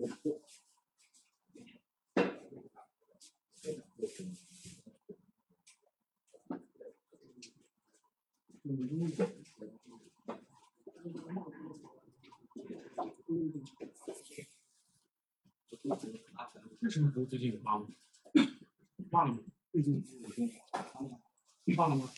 为什么都最近骂我？骂了没？最近已经骂了吗？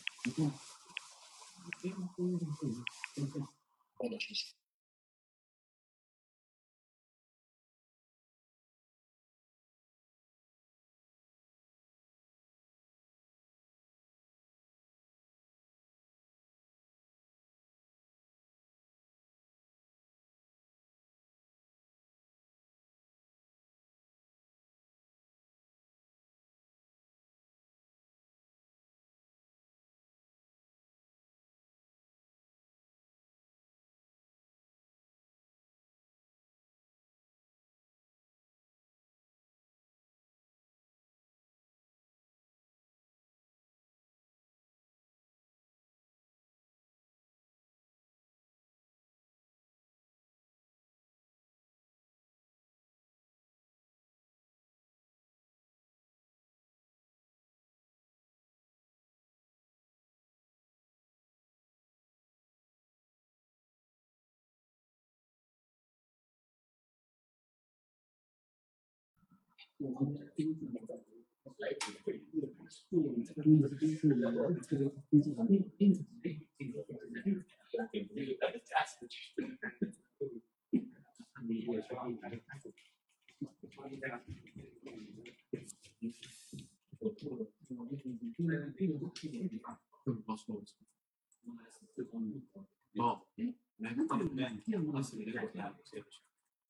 あ、ね、なんかね、話することがあるんですよ。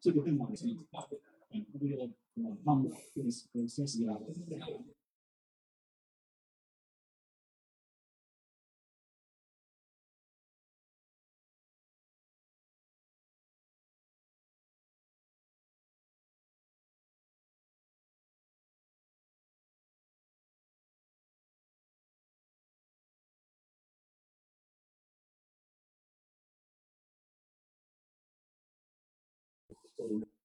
这个电脑是，嗯，这个嗯，项目就是跟三十个。por